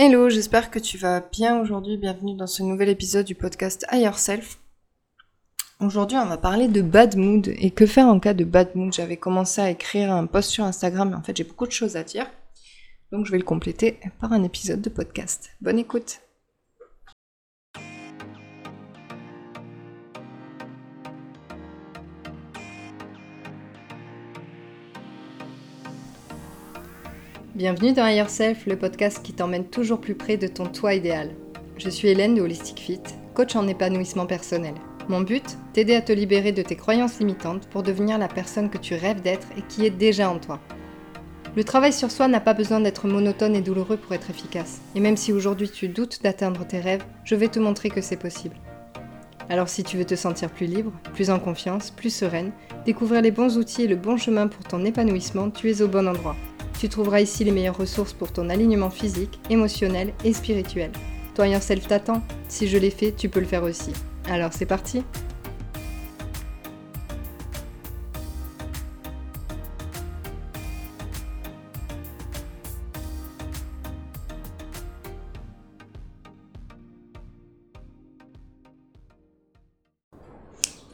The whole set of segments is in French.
Hello, j'espère que tu vas bien aujourd'hui. Bienvenue dans ce nouvel épisode du podcast Higher Self. Aujourd'hui, on va parler de bad mood et que faire en cas de bad mood? J'avais commencé à écrire un post sur Instagram, mais en fait, j'ai beaucoup de choses à dire. Donc, je vais le compléter par un épisode de podcast. Bonne écoute. Bienvenue dans Higher Self, le podcast qui t'emmène toujours plus près de ton toi idéal. Je suis Hélène de Holistic Fit, coach en épanouissement personnel. Mon but, t'aider à te libérer de tes croyances limitantes pour devenir la personne que tu rêves d'être et qui est déjà en toi. Le travail sur soi n'a pas besoin d'être monotone et douloureux pour être efficace. Et même si aujourd'hui tu doutes d'atteindre tes rêves, je vais te montrer que c'est possible. Alors si tu veux te sentir plus libre, plus en confiance, plus sereine, découvrir les bons outils et le bon chemin pour ton épanouissement, tu es au bon endroit. Tu trouveras ici les meilleures ressources pour ton alignement physique, émotionnel et spirituel. Toi Self t'attend. Si je l'ai fait, tu peux le faire aussi. Alors c'est parti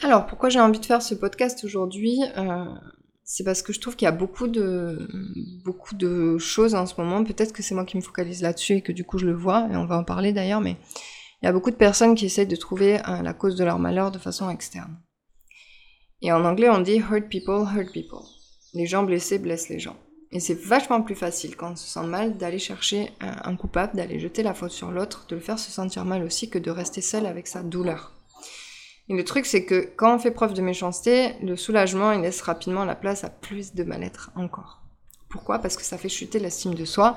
Alors pourquoi j'ai envie de faire ce podcast aujourd'hui euh, c'est parce que je trouve qu'il y a beaucoup de, beaucoup de choses en ce moment. Peut-être que c'est moi qui me focalise là-dessus et que du coup je le vois, et on va en parler d'ailleurs, mais il y a beaucoup de personnes qui essayent de trouver euh, la cause de leur malheur de façon externe. Et en anglais, on dit hurt people, hurt people. Les gens blessés blessent les gens. Et c'est vachement plus facile quand on se sent mal d'aller chercher un coupable, d'aller jeter la faute sur l'autre, de le faire se sentir mal aussi que de rester seul avec sa douleur. Et le truc, c'est que quand on fait preuve de méchanceté, le soulagement, il laisse rapidement la place à plus de mal-être encore. Pourquoi? Parce que ça fait chuter l'estime de soi,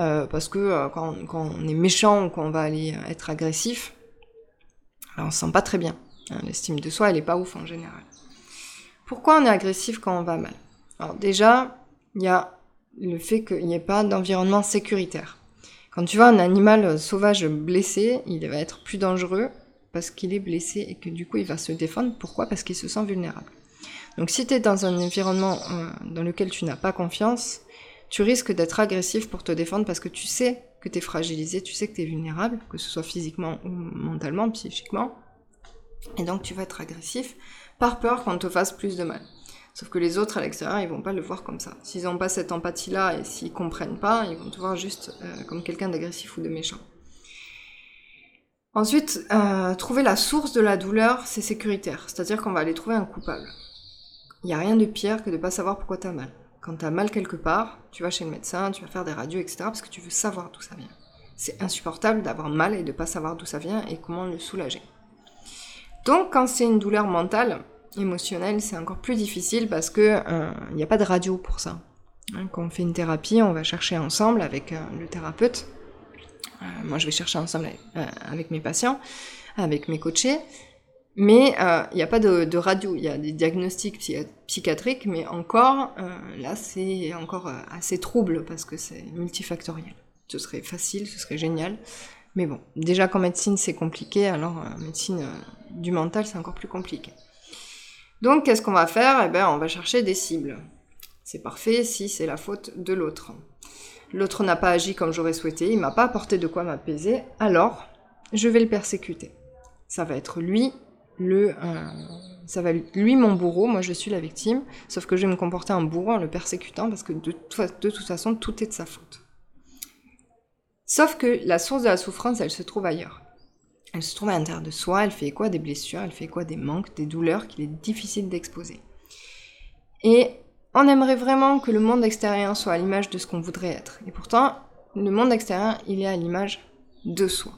euh, parce que euh, quand, on est méchant ou qu'on va aller être agressif, alors on se sent pas très bien. Hein, l'estime de soi, elle est pas ouf en général. Pourquoi on est agressif quand on va mal? Alors déjà, il y a le fait qu'il n'y ait pas d'environnement sécuritaire. Quand tu vois un animal sauvage blessé, il va être plus dangereux parce qu'il est blessé et que du coup il va se défendre. Pourquoi? Parce qu'il se sent vulnérable. Donc si tu es dans un environnement euh, dans lequel tu n'as pas confiance, tu risques d'être agressif pour te défendre parce que tu sais que tu es fragilisé, tu sais que tu es vulnérable, que ce soit physiquement ou mentalement, psychiquement. Et donc tu vas être agressif par peur qu'on te fasse plus de mal. Sauf que les autres à l'extérieur, ils vont pas le voir comme ça. S'ils n'ont pas cette empathie-là et s'ils comprennent pas, ils vont te voir juste euh, comme quelqu'un d'agressif ou de méchant. Ensuite, euh, trouver la source de la douleur, c'est sécuritaire. C'est-à-dire qu'on va aller trouver un coupable. Il n'y a rien de pire que de ne pas savoir pourquoi tu as mal. Quand tu as mal quelque part, tu vas chez le médecin, tu vas faire des radios, etc. parce que tu veux savoir d'où ça vient. C'est insupportable d'avoir mal et de ne pas savoir d'où ça vient et comment le soulager. Donc quand c'est une douleur mentale, émotionnelle, c'est encore plus difficile parce que euh, il n'y a pas de radio pour ça. Hein, quand on fait une thérapie, on va chercher ensemble avec euh, le thérapeute euh, moi, je vais chercher ensemble euh, avec mes patients, avec mes coachés. Mais il euh, n'y a pas de, radio, il y a des diagnostics psychiatriques, mais encore, là, c'est encore assez trouble parce que c'est multifactoriel. Ce serait facile, ce serait génial. Mais bon, déjà qu'en médecine, c'est compliqué, alors en médecine du mental, c'est encore plus compliqué. Donc, qu'est-ce qu'on va faire? Eh bien, on va chercher des cibles. C'est parfait si c'est la faute de l'autre l'autre n'a pas agi comme j'aurais souhaité, il m'a pas apporté de quoi m'apaiser, alors je vais le persécuter. Ça va être lui le euh, ça va lui mon bourreau, moi je suis la victime, sauf que je vais me comporter en bourreau en le persécutant parce que de, de toute façon tout est de sa faute. Sauf que la source de la souffrance, elle se trouve ailleurs. Elle se trouve à l'intérieur de soi, elle fait quoi? Des blessures, elle fait quoi? Des manques, des douleurs qu'il est difficile d'exposer. Et on aimerait vraiment que le monde extérieur soit à l'image de ce qu'on voudrait être. Et pourtant, le monde extérieur, il est à l'image de soi.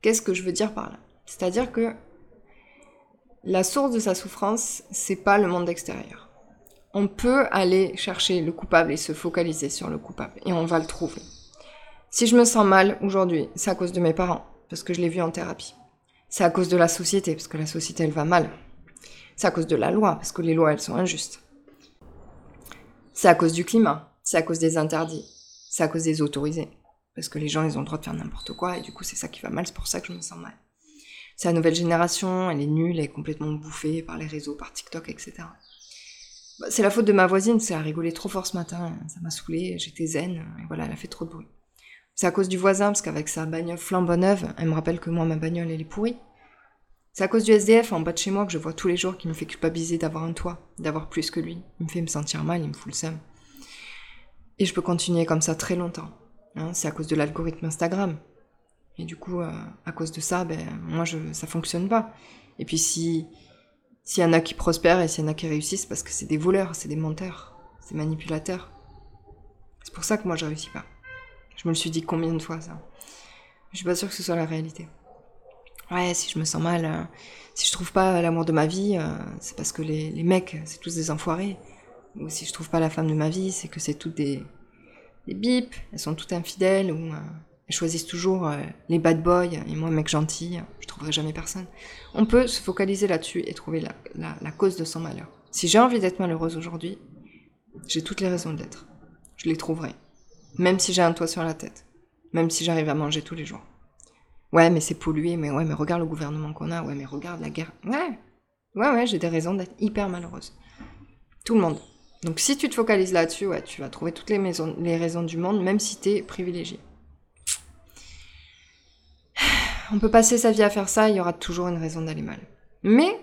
Qu'est-ce que je veux dire par là? C'est-à-dire que la source de sa souffrance, c'est pas le monde extérieur. On peut aller chercher le coupable et se focaliser sur le coupable, et on va le trouver. Si je me sens mal aujourd'hui, c'est à cause de mes parents, parce que je l'ai vu en thérapie. C'est à cause de la société, parce que la société, elle va mal. C'est à cause de la loi, parce que les lois, elles sont injustes. C'est à cause du climat, c'est à cause des interdits, c'est à cause des autorisés. Parce que les gens, ils ont le droit de faire n'importe quoi, et du coup, c'est ça qui va mal, c'est pour ça que je me sens mal. C'est la nouvelle génération, elle est nulle, elle est complètement bouffée par les réseaux, par TikTok, etc. Bah, c'est la faute de ma voisine, c'est à rigoler trop fort ce matin, ça m'a saoulé, j'étais zen, et voilà, elle a fait trop de bruit. C'est à cause du voisin, parce qu'avec sa bagnole flambant elle me rappelle que moi, ma bagnole, elle est pourrie. C'est à cause du SDF en bas de chez moi que je vois tous les jours qui me fait culpabiliser d'avoir un toit, d'avoir plus que lui. Il me fait me sentir mal, il me fout le seum. Et je peux continuer comme ça très longtemps. Hein. c'est à cause de l'algorithme Instagram. Et du coup, euh, à cause de ça, ben, moi, je, ça fonctionne pas. Et puis si s'il y en a qui prospèrent et s'il y en a qui réussissent, parce que c'est des voleurs, c'est des menteurs, c'est manipulateurs. C'est pour ça que moi, je réussis pas. Je me le suis dit combien de fois, ça? Je suis pas sûre que ce soit la réalité. Ouais, si je me sens mal, euh, si je trouve pas l'amour de ma vie, euh, c'est parce que les, les mecs, c'est tous des enfoirés. Ou si je trouve pas la femme de ma vie, c'est que c'est toutes des, des bips, elles sont toutes infidèles, ou euh, elles choisissent toujours les bad boys, et moi, mec gentil, je trouverai jamais personne. On peut se focaliser là-dessus et trouver la, la, la cause de son malheur. Si j'ai envie d'être malheureuse aujourd'hui, j'ai toutes les raisons d'être. Je les trouverai. Même si j'ai un toit sur la tête. Même si j'arrive à manger tous les jours. Ouais, mais c'est pollué, mais ouais, mais regarde le gouvernement qu'on a, ouais, mais regarde la guerre. Ouais, ouais, ouais, j'ai des raisons d'être hyper malheureuse. Tout le monde. Donc si tu te focalises là-dessus, ouais, tu vas trouver toutes les, les raisons du monde, même si t'es privilégié. On peut passer sa vie à faire ça, il y aura toujours une raison d'aller mal. Mais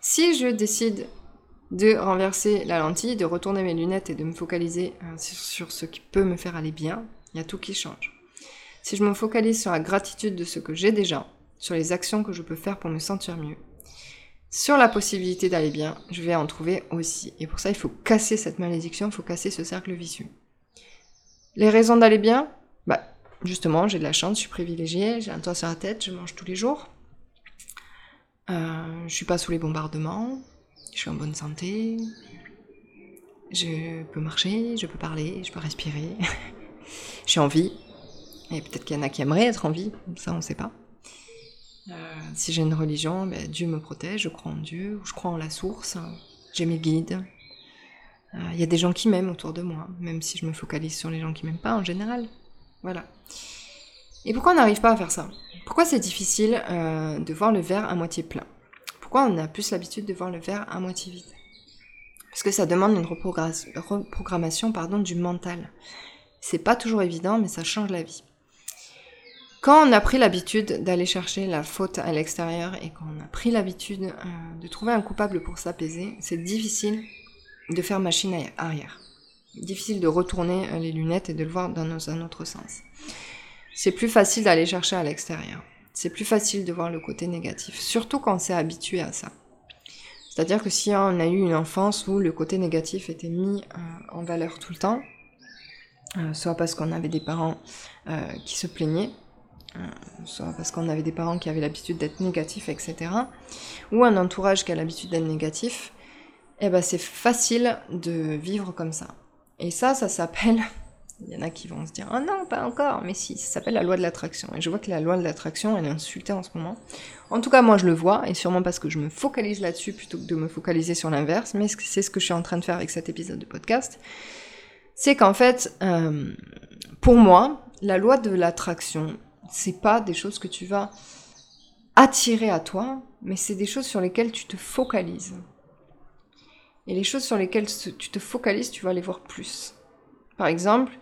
si je décide de renverser la lentille, de retourner mes lunettes et de me focaliser euh, sur ce qui peut me faire aller bien, il y a tout qui change. Si je me focalise sur la gratitude de ce que j'ai déjà, sur les actions que je peux faire pour me sentir mieux, sur la possibilité d'aller bien, je vais en trouver aussi. Et pour ça, il faut casser cette malédiction, il faut casser ce cercle vicieux. Les raisons d'aller bien Bah, justement, j'ai de la chance, je suis privilégiée, j'ai un toit sur la tête, je mange tous les jours. Euh, je suis pas sous les bombardements, je suis en bonne santé, je peux marcher, je peux parler, je peux respirer, je suis en vie. Et peut-être qu'il y en a qui aimeraient être en vie, ça on sait pas. Euh, si j'ai une religion, ben, Dieu me protège, je crois en Dieu, je crois en la source, j'ai mes guides. Euh, il y a des gens qui m'aiment autour de moi, même si je me focalise sur les gens qui m'aiment pas en général. Voilà. Et pourquoi on n'arrive pas à faire ça? Pourquoi c'est difficile euh, de voir le verre à moitié plein? Pourquoi on a plus l'habitude de voir le verre à moitié vide? Parce que ça demande une reprogrammation pardon, du mental. C'est pas toujours évident, mais ça change la vie. Quand on a pris l'habitude d'aller chercher la faute à l'extérieur et qu'on a pris l'habitude euh, de trouver un coupable pour s'apaiser, c'est difficile de faire machine arrière. Difficile de retourner euh, les lunettes et de le voir dans un autre sens. C'est plus facile d'aller chercher à l'extérieur c'est plus facile de voir le côté négatif, surtout quand on s'est habitué à ça. C'est-à-dire que si on a eu une enfance où le côté négatif était mis euh, en valeur tout le temps, soit parce qu'on avait des parents qui se plaignaient, soit parce qu'on avait des parents qui avaient l'habitude d'être négatifs, etc., ou un entourage qui a l'habitude d'être négatif, eh ben c'est facile de vivre comme ça. Et ça, ça s'appelle il y en a qui vont se dire Oh non, pas encore Mais si, ça s'appelle la loi de l'attraction. Et je vois que la loi de l'attraction, elle est insultée en ce moment. En tout cas, moi, je le vois, et sûrement parce que je me focalise là-dessus plutôt que de me focaliser sur l'inverse, mais c'est ce que je suis en train de faire avec cet épisode de podcast. C'est qu'en fait, euh, pour moi, la loi de l'attraction, c'est pas des choses que tu vas attirer à toi, mais c'est des choses sur lesquelles tu te focalises. Et les choses sur lesquelles tu te focalises, tu vas les voir plus. Par exemple,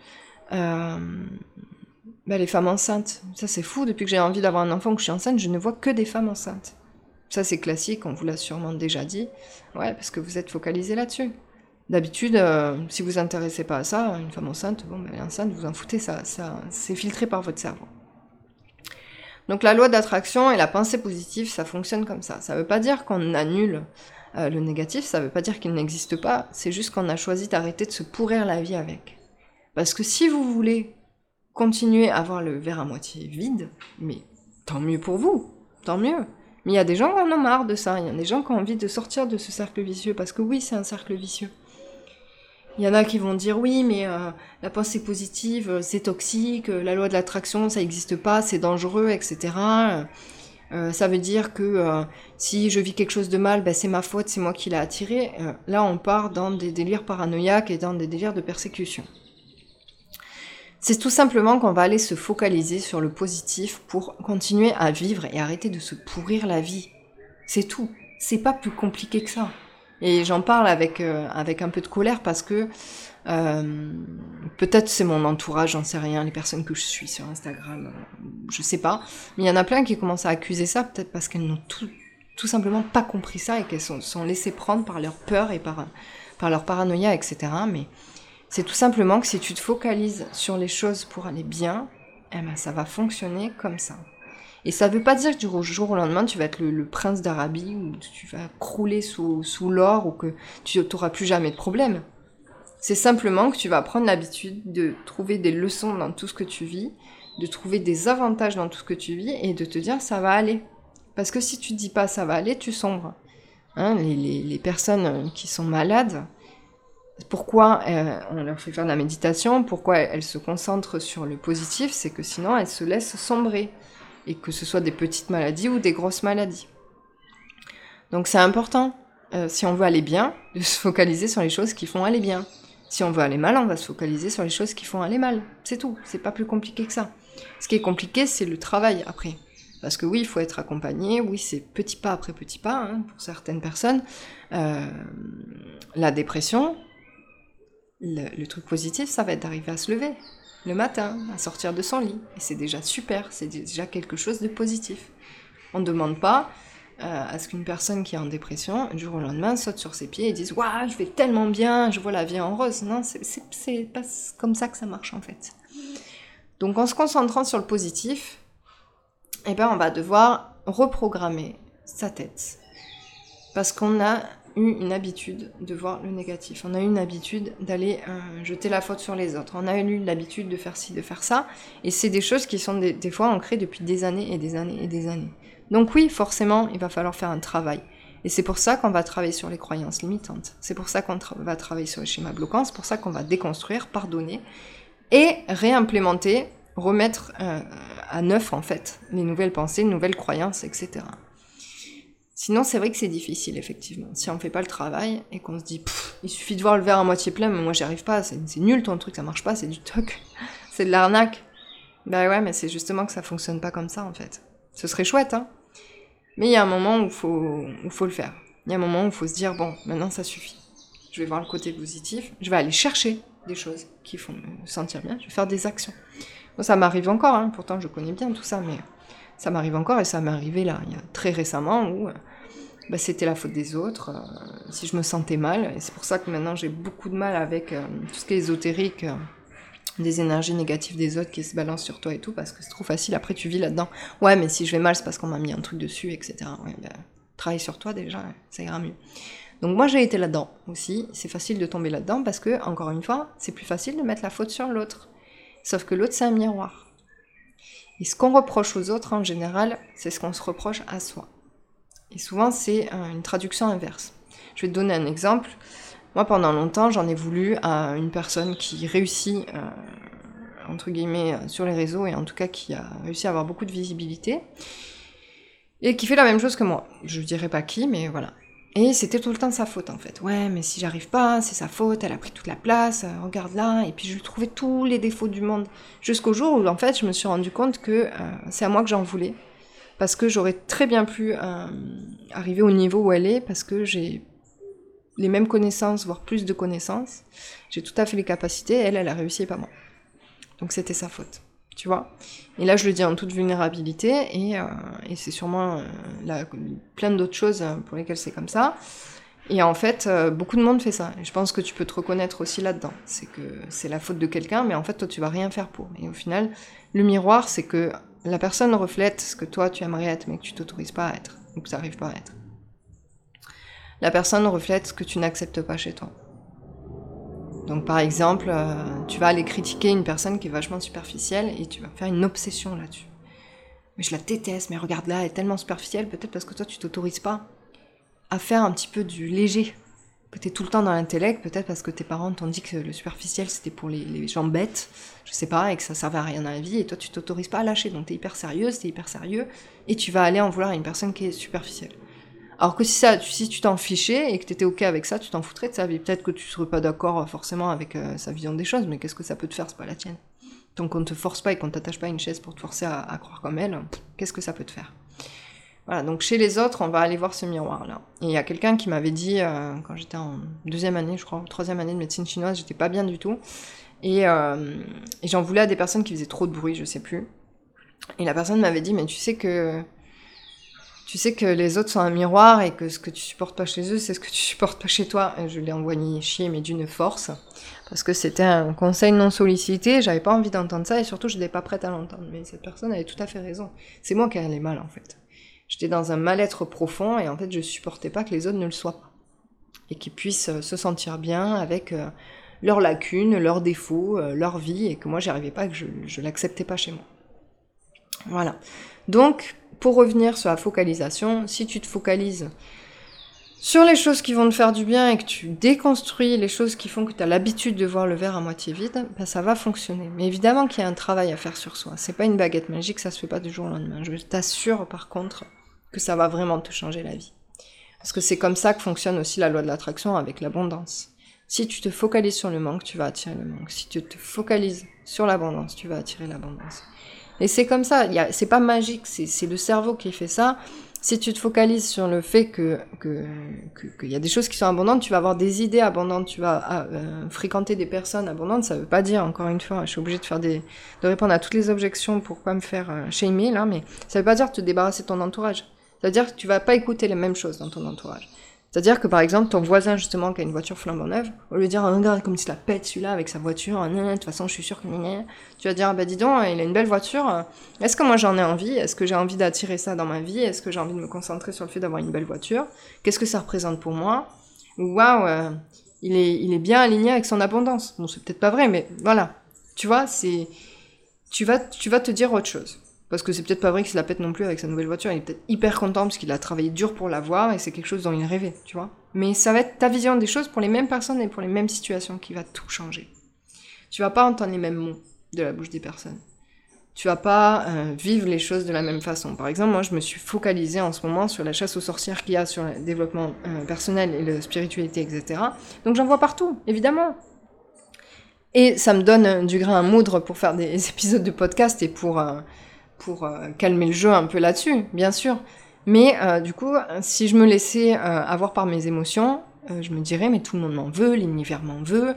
euh, bah, les femmes enceintes. Ça, c'est fou. Depuis que j'ai envie d'avoir un enfant que je suis enceinte, je ne vois que des femmes enceintes. Ça, c'est classique, on vous l'a sûrement déjà dit. Ouais, parce que vous êtes focalisé là-dessus. D'habitude, euh, si vous intéressez pas à ça, une femme enceinte, bon, ben, elle est enceinte, vous en foutez, ça, ça c'est filtré par votre cerveau. Donc la loi d'attraction et la pensée positive, ça fonctionne comme ça. Ça veut pas dire qu'on annule euh, le négatif, ça veut pas dire qu'il n'existe pas, c'est juste qu'on a choisi d'arrêter de se pourrir la vie avec. Parce que si vous voulez continuer à avoir le verre à moitié vide, mais tant mieux pour vous, tant mieux. Mais il y a des gens qui en ont marre de ça, il y a des gens qui ont envie de sortir de ce cercle vicieux, parce que oui, c'est un cercle vicieux. Il y en a qui vont dire oui, mais euh, la pensée positive, euh, c'est toxique, euh, la loi de l'attraction, ça n'existe pas, c'est dangereux, etc. ça veut dire que si je vis quelque chose de mal, ben, c'est ma faute, c'est moi qui l'ai attiré. là, on part dans des délires paranoïaques et dans des délires de persécution. C'est tout simplement qu'on va aller se focaliser sur le positif pour continuer à vivre et arrêter de se pourrir la vie. C'est tout. C'est pas plus compliqué que ça. Et j'en parle avec, euh, avec un peu de colère parce que euh, peut-être c'est mon entourage, j'en sais rien, les personnes que je suis sur Instagram, euh, je sais pas. Mais il y en a plein qui commencent à accuser ça, peut-être parce qu'elles n'ont tout, tout simplement pas compris ça et qu'elles sont, sont laissées prendre par leur peur et par, par leur paranoïa, etc. Mais c'est tout simplement que si tu te focalises sur les choses pour aller bien, eh ben ça va fonctionner comme ça. Et ça veut pas dire que du jour au lendemain, tu vas être le, prince d'Arabie, ou tu vas crouler sous, sous l'or, ou que tu n'auras plus jamais de problème. C'est simplement que tu vas prendre l'habitude de trouver des leçons dans tout ce que tu vis, de trouver des avantages dans tout ce que tu vis, et de te dire ça va aller. Parce que si tu dis pas ça va aller, tu sombres. Hein, les, les, les, personnes qui sont malades, pourquoi euh, on leur fait faire de la méditation, pourquoi elles se concentrent sur le positif, c'est que sinon elles se laissent sombrer et que ce soit des petites maladies ou des grosses maladies. Donc c'est important, euh, si on veut aller bien, de se focaliser sur les choses qui font aller bien. Si on veut aller mal, on va se focaliser sur les choses qui font aller mal. C'est tout, c'est pas plus compliqué que ça. Ce qui est compliqué, c'est le travail après. Parce que oui, il faut être accompagné, oui, c'est petit pas après petit pas hein, pour certaines personnes. Euh, la dépression, le, truc positif, ça va être d'arriver à se lever, le matin, à sortir de son lit. Et c'est déjà super, c'est déjà quelque chose de positif. On ne demande pas euh, à ce qu'une personne qui est en dépression, du jour au lendemain, saute sur ses pieds et dise Waouh, je vais tellement bien, je vois la vie en rose. Non, c'est pas comme ça que ça marche en fait. Donc en se concentrant sur le positif, eh ben, on va devoir reprogrammer sa tête. Parce qu'on a eu une habitude de voir le négatif. On a eu une habitude d'aller euh, jeter la faute sur les autres. On a eu l'habitude de faire ci, de faire ça. Et c'est des choses qui sont des, fois ancrées depuis des années et des années et des années. Donc oui, forcément, il va falloir faire un travail. Et c'est pour ça qu'on va travailler sur les croyances limitantes. C'est pour ça qu'on va travailler sur les schémas bloquants. C'est pour ça qu'on va déconstruire, pardonner et réimplémenter, remettre euh, à neuf en fait les nouvelles pensées, les nouvelles croyances, etc. Sinon, c'est vrai que c'est difficile, effectivement. Si on fait pas le travail et qu'on se dit, il suffit de voir le verre à moitié plein, mais moi j'y arrive pas, c'est nul ton truc, ça marche pas, c'est du toc, c'est de l'arnaque. Bah ouais, mais c'est justement que ça fonctionne pas comme ça, en fait. Ce serait chouette, hein. Mais il y a un moment où faut, où faut le faire. Il y a un moment où faut se dire, bon, maintenant ça suffit. Je vais voir le côté positif, je vais aller chercher des choses qui font me sentir bien, je vais faire des actions. Bon, ça m'arrive encore, hein. pourtant je connais bien tout ça, mais ça m'arrive encore et ça m'est arrivé là, très récemment où euh, bah, c'était la faute des autres, euh, si je me sentais mal. Et c'est pour ça que maintenant j'ai beaucoup de mal avec euh, tout ce qui est ésotérique, des énergies négatives des autres qui se balancent sur toi et tout, parce que c'est trop facile, après tu vis là-dedans. Ouais, mais si je vais mal, c'est parce qu'on m'a mis un truc dessus, etc. Ouais, bah, travaille sur toi déjà, ça ira mieux. Donc moi j'ai été là-dedans aussi, c'est facile de tomber là-dedans parce que, encore une fois, c'est plus facile de mettre la faute sur l'autre. Sauf que l'autre c'est un miroir. Et ce qu'on reproche aux autres en général, c'est ce qu'on se reproche à soi. Et souvent, c'est euh, une traduction inverse. Je vais te donner un exemple. Moi, pendant longtemps, j'en ai voulu à une personne qui réussit, euh, entre guillemets, euh, sur les réseaux, et en tout cas qui a réussi à avoir beaucoup de visibilité, et qui fait la même chose que moi. Je dirais pas qui, mais voilà. Et c'était tout le temps sa faute en fait. Ouais, mais si j'arrive pas, c'est sa faute, elle a pris toute la place, euh, regarde là. Et puis je lui trouvais tous les défauts du monde. Jusqu'au jour où en fait je me suis rendu compte que euh, c'est à moi que j'en voulais. Parce que j'aurais très bien pu euh, arriver au niveau où elle est, parce que j'ai les mêmes connaissances, voire plus de connaissances. J'ai tout à fait les capacités, elle, elle a réussi et pas moi. Donc c'était sa faute tu vois. Et là, je le dis en toute vulnérabilité, et, euh, c'est sûrement euh, plein d'autres choses pour lesquelles c'est comme ça. Et en fait, euh, beaucoup de monde fait ça. Je pense que tu peux te reconnaître aussi là-dedans. C'est que c'est la faute de quelqu'un, mais en fait, toi, tu vas rien faire pour. Et au final, le miroir, c'est que la personne reflète ce que toi, tu aimerais être, mais que tu t'autorises pas à être, ou que tu n'arrives pas à être. La personne reflète ce que tu n'acceptes pas chez toi. Donc par exemple, euh, tu vas aller critiquer une personne qui est vachement superficielle et tu vas faire une obsession là-dessus. Mais je la déteste, mais regarde là, elle est tellement superficielle, peut-être parce que toi tu t'autorises pas à faire un petit peu du léger. Que tu es tout le temps dans l'intellect, peut-être parce que tes parents t'ont dit que le superficiel c'était pour les, gens bêtes, je sais pas, et que ça servait à rien dans la vie, et toi tu t'autorises pas à lâcher, donc tu es hyper sérieuse, es hyper sérieux, et tu vas aller en vouloir à une personne qui est superficielle. Alors que si, ça, si tu t'en fichais et que tu étais ok avec ça, tu t'en foutrais de sa vie. Peut-être que tu serais pas d'accord euh, forcément avec euh, sa vision des choses, mais qu'est-ce que ça peut te faire? C'est pas la tienne. Tant qu'on te force pas et qu'on t'attache pas à une chaise pour te forcer à, croire comme elle, qu'est-ce que ça peut te faire? Voilà, donc chez les autres, on va aller voir ce miroir-là. Et il y a quelqu'un qui m'avait dit, euh, quand j'étais en deuxième année, je crois, troisième année de médecine chinoise, j'étais pas bien du tout. Et, et j'en voulais à des personnes qui faisaient trop de bruit, je sais plus. Et la personne m'avait dit, mais tu sais que tu sais que les autres sont un miroir et que ce que tu supportes pas chez eux, c'est ce que tu supportes pas chez toi. Et je l'ai envoyé chier, mais d'une force. Parce que c'était un conseil non sollicité, j'avais pas envie d'entendre ça et surtout je n'étais pas prête à l'entendre. Mais cette personne avait tout à fait raison. C'est moi qui allais mal en fait. J'étais dans un mal-être profond et en fait je supportais pas que les autres ne le soient pas. Et qu'ils puissent euh, se sentir bien avec euh, leurs lacunes, leurs défauts, euh, leur vie et que moi j'y arrivais pas, que je, je l'acceptais pas chez moi. Voilà. Donc, pour revenir sur la focalisation, si tu te focalises sur les choses qui vont te faire du bien et que tu déconstruis les choses qui font que tu as l'habitude de voir le verre à moitié vide, ben ça va fonctionner. Mais évidemment qu'il y a un travail à faire sur soi. C'est pas une baguette magique, ça se fait pas du jour au lendemain. Je t'assure par contre que ça va vraiment te changer la vie. Parce que c'est comme ça que fonctionne aussi la loi de l'attraction avec l'abondance. Si tu te focalises sur le manque, tu vas attirer le manque. Si tu te focalises sur l'abondance, tu vas attirer l'abondance. Et c'est comme ça, c'est pas magique, c'est le cerveau qui fait ça. Si tu te focalises sur le fait que qu'il que, y a des choses qui sont abondantes, tu vas avoir des idées abondantes, tu vas ah, euh, fréquenter des personnes abondantes. Ça veut pas dire, encore une fois, je suis obligée de faire des de répondre à toutes les objections pour pas me faire euh, shamer là, mais ça veut pas dire te débarrasser de ton entourage. Ça veut dire que tu vas pas écouter les mêmes choses dans ton entourage. C'est-à-dire que par exemple, ton voisin justement qui a une voiture flambant neuve, au lieu de dire oh, regarde comme il se la pète celui-là avec sa voiture, de toute façon je suis sûre que tu vas dire bah dis donc, il a une belle voiture, est-ce que moi j'en ai envie? Est-ce que j'ai envie d'attirer ça dans ma vie? Est-ce que j'ai envie de me concentrer sur le fait d'avoir une belle voiture? Qu'est-ce que ça représente pour moi? Waouh, euh, il, est, il est bien aligné avec son abondance. Bon, c'est peut-être pas vrai, mais voilà. Tu vois, c'est tu vas, tu vas te dire autre chose. Parce que c'est peut-être pas vrai qu'il se la pète non plus avec sa nouvelle voiture. Il est peut-être hyper content parce qu'il a travaillé dur pour l'avoir et c'est quelque chose dont il rêvait, tu vois. Mais ça va être ta vision des choses pour les mêmes personnes et pour les mêmes situations qui va tout changer. Tu vas pas entendre les mêmes mots de la bouche des personnes. Tu vas pas euh, vivre les choses de la même façon. Par exemple, moi, je me suis focalisée en ce moment sur la chasse aux sorcières qu'il y a sur le développement euh, personnel et la spiritualité, etc. Donc j'en vois partout, évidemment. Et ça me donne du grain à moudre pour faire des épisodes de podcast et pour... Euh, pour euh, calmer le jeu un peu là-dessus, bien sûr. Mais euh, du coup, si je me laissais euh, avoir par mes émotions, je me dirais mais tout le monde m'en veut, l'univers m'en veut,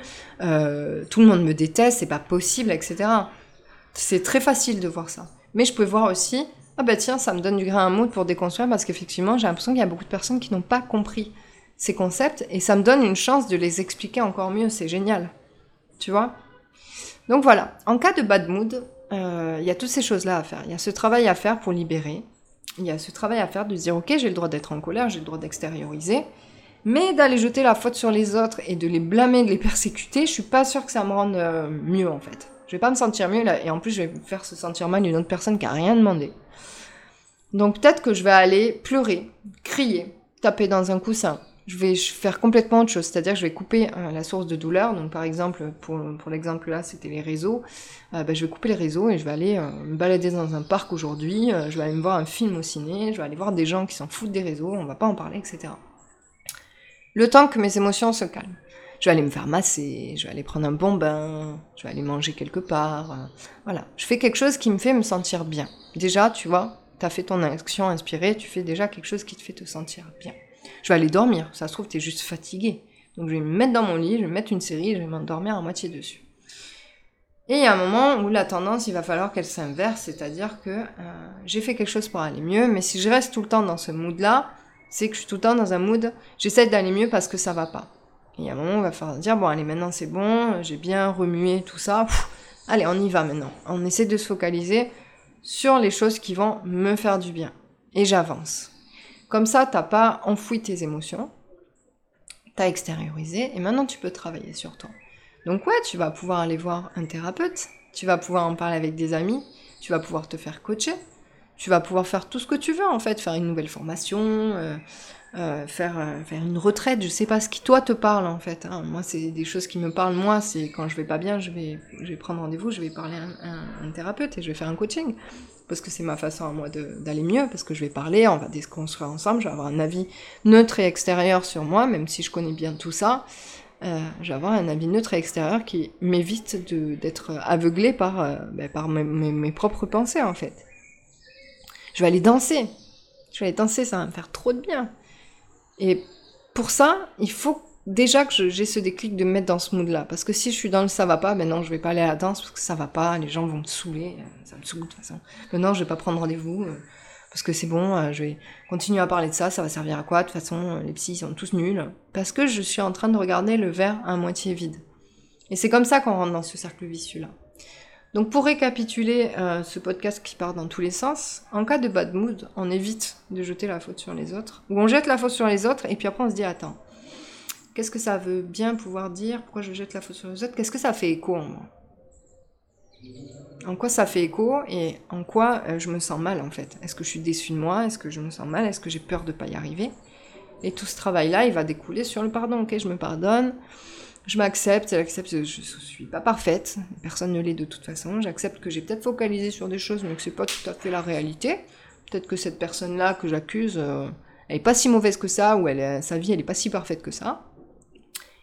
tout le monde me déteste, c'est pas possible, etc. C'est très facile de voir ça. Mais je peux voir aussi, ah bah tiens, ça me donne du grain à moudre pour déconstruire parce qu'effectivement, j'ai l'impression qu'il y a beaucoup de personnes qui n'ont pas compris ces concepts et ça me donne une chance de les expliquer encore mieux, c'est génial. Tu vois? Donc voilà, en cas de bad mood, il y a toutes ces choses-là à faire. Il y a ce travail à faire pour libérer. Il y a ce travail à faire de dire, ok, j'ai le droit d'être en colère, j'ai le droit d'extérioriser. Mais d'aller jeter la faute sur les autres et de les blâmer, de les persécuter, je suis pas sûre que ça me rende euh, mieux en fait. Je vais pas me sentir mieux là, et en plus je vais me faire se sentir mal une autre personne qui a rien demandé. Donc peut-être que je vais aller pleurer, crier, taper dans un coussin, je vais faire complètement autre chose, c'est-à-dire que je vais couper euh, la source de douleur. Donc par exemple, pour, pour l'exemple là, c'était les réseaux. Euh, ben, je vais couper les réseaux et je vais aller euh, me balader dans un parc aujourd'hui. je vais aller me voir un film au ciné. Je vais aller voir des gens qui s'en foutent des réseaux. On va pas en parler, etc. Le temps que mes émotions se calment. Je vais aller me faire masser, je vais aller prendre un bon bain, je vais aller manger quelque part. voilà, je fais quelque chose qui me fait me sentir bien. Déjà, tu vois, tu as fait ton action inspirée, tu fais déjà quelque chose qui te fait te sentir bien. Je vais aller dormir. Ça se trouve, t'es juste fatigué. Donc je vais me mettre dans mon lit, je vais mettre une série, je vais m'endormir à moitié dessus. Et il y a un moment où la tendance, il va falloir qu'elle s'inverse, c'est-à-dire que euh, j'ai fait quelque chose pour aller mieux, mais si je reste tout le temps dans ce mood-là, c'est que je suis tout le temps dans un mood, j'essaie d'aller mieux parce que ça va pas. Et il y a un moment où il va falloir dire, bon allez, maintenant c'est bon, j'ai bien remué tout ça, allez, on y va maintenant. On essaie de se focaliser sur les choses qui vont me faire du bien. Et j'avance. Comme ça, t'as pas enfoui tes émotions, t'as extériorisé, et maintenant tu peux travailler sur toi. Donc ouais, tu vas pouvoir aller voir un thérapeute, tu vas pouvoir en parler avec des amis, tu vas pouvoir te faire coacher, tu vas pouvoir faire tout ce que tu veux en fait, faire une nouvelle formation, euh, euh, faire, euh, faire une retraite, je sais pas ce qui toi te parle en fait. Hein. Moi, c'est des choses qui me parlent. Moi, c'est quand je vais pas bien, je vais, je vais prendre rendez-vous, je vais parler à un, thérapeute et je vais faire un coaching parce que c'est ma façon à moi d'aller mieux, parce que je vais parler, on va déconstruire ensemble, je vais avoir un avis neutre et extérieur sur moi, même si je connais bien tout ça. Euh, je avoir un avis neutre et extérieur qui m'évite d'être aveuglé par, ben, par mes, mes propres pensées en fait. Je vais aller danser Je vais aller danser, ça va me faire trop de bien. Et pour ça, il faut déjà que j'ai ce déclic de me mettre dans ce mood-là. Parce que si je suis dans le ça va pas, non, je vais pas aller à la danse parce que ça va pas, les gens vont me saouler, ça me saoule de toute façon. non, je vais pas prendre rendez-vous euh, parce que c'est bon, euh, je vais continuer à parler de ça, ça va servir à quoi? De toute façon, euh, les psys sont tous nuls. Parce que je suis en train de regarder le verre à moitié vide. Et c'est comme ça qu'on rentre dans ce cercle vicieux-là. Donc pour récapituler ce podcast qui part dans tous les sens, en cas de bad mood, on évite de jeter la faute sur les autres, ou on jette la faute sur les autres, et puis après on se dit attends, Qu'est-ce que ça veut bien pouvoir dire? Pourquoi je jette la faute sur les autres? Qu'est-ce que ça fait écho en moi? En quoi ça fait écho et en quoi euh, je me sens mal en fait? Est-ce que je suis déçue de moi? Est-ce que je me sens mal? Est-ce que j'ai peur de ne pas y arriver? Et tout ce travail-là, il va découler sur le pardon. Ok, je me pardonne, je m'accepte, j'accepte que je ne suis pas parfaite, personne ne l'est de toute façon, j'accepte que j'ai peut-être focalisé sur des choses mais que c'est pas tout à fait la réalité. Peut-être que cette personne-là que j'accuse, euh, elle est pas si mauvaise que ça, ou elle, sa vie elle est pas si parfaite que ça.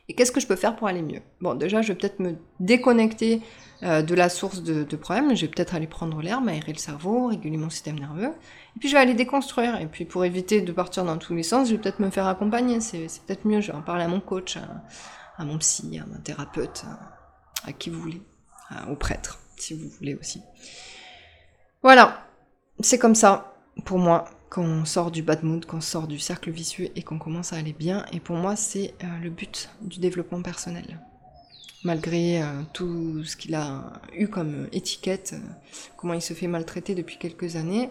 Et qu'est-ce que je peux faire pour aller mieux? Bon, déjà, je vais peut-être me déconnecter euh, de la source de, de problème. Je vais peut-être aller prendre l'air, m'aérer le cerveau, réguler mon système nerveux. Et puis, je vais aller déconstruire. Et puis, pour éviter de partir dans tous les sens, je vais peut-être me faire accompagner. C'est peut-être mieux. Je vais en parler à mon coach, à, mon psy, à mon thérapeute, à, qui vous voulez, au prêtre, si vous voulez aussi. Voilà. C'est comme ça, pour moi, qu'on sort du bad mood, qu'on sort du cercle vicieux et qu'on commence à aller bien. Et pour moi, c'est euh, le but du développement personnel. Malgré euh, tout ce qu'il a eu comme étiquette, euh, comment il se fait maltraiter depuis quelques années,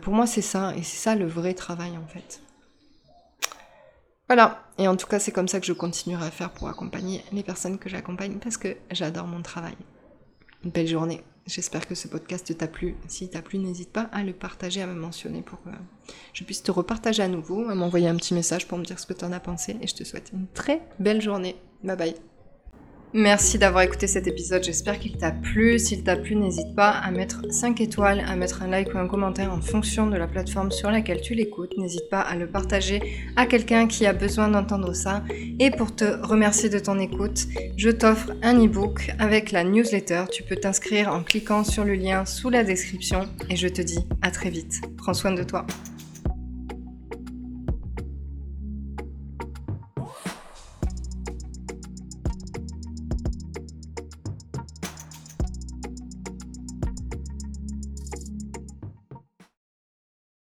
pour moi c'est ça, et c'est ça le vrai travail en fait. Voilà, et en tout cas c'est comme ça que je continuerai à faire pour accompagner les personnes que j'accompagne parce que j'adore mon travail. Une belle journée. J'espère que ce podcast t'a plu. S'il t'a plu, n'hésite pas à le partager, à me mentionner pour que je puisse te repartager à nouveau, à m'envoyer un petit message pour me dire ce que tu en as pensé. Et je te souhaite une très belle journée. Bye bye. Merci d'avoir écouté cet épisode, j'espère qu'il t'a plu. S'il t'a plu, n'hésite pas à mettre 5 étoiles, à mettre un like ou un commentaire en fonction de la plateforme sur laquelle tu l'écoutes. N'hésite pas à le partager à quelqu'un qui a besoin d'entendre ça. Et pour te remercier de ton écoute, je t'offre un e-book avec la newsletter. Tu peux t'inscrire en cliquant sur le lien sous la description et je te dis à très vite. Prends soin de toi.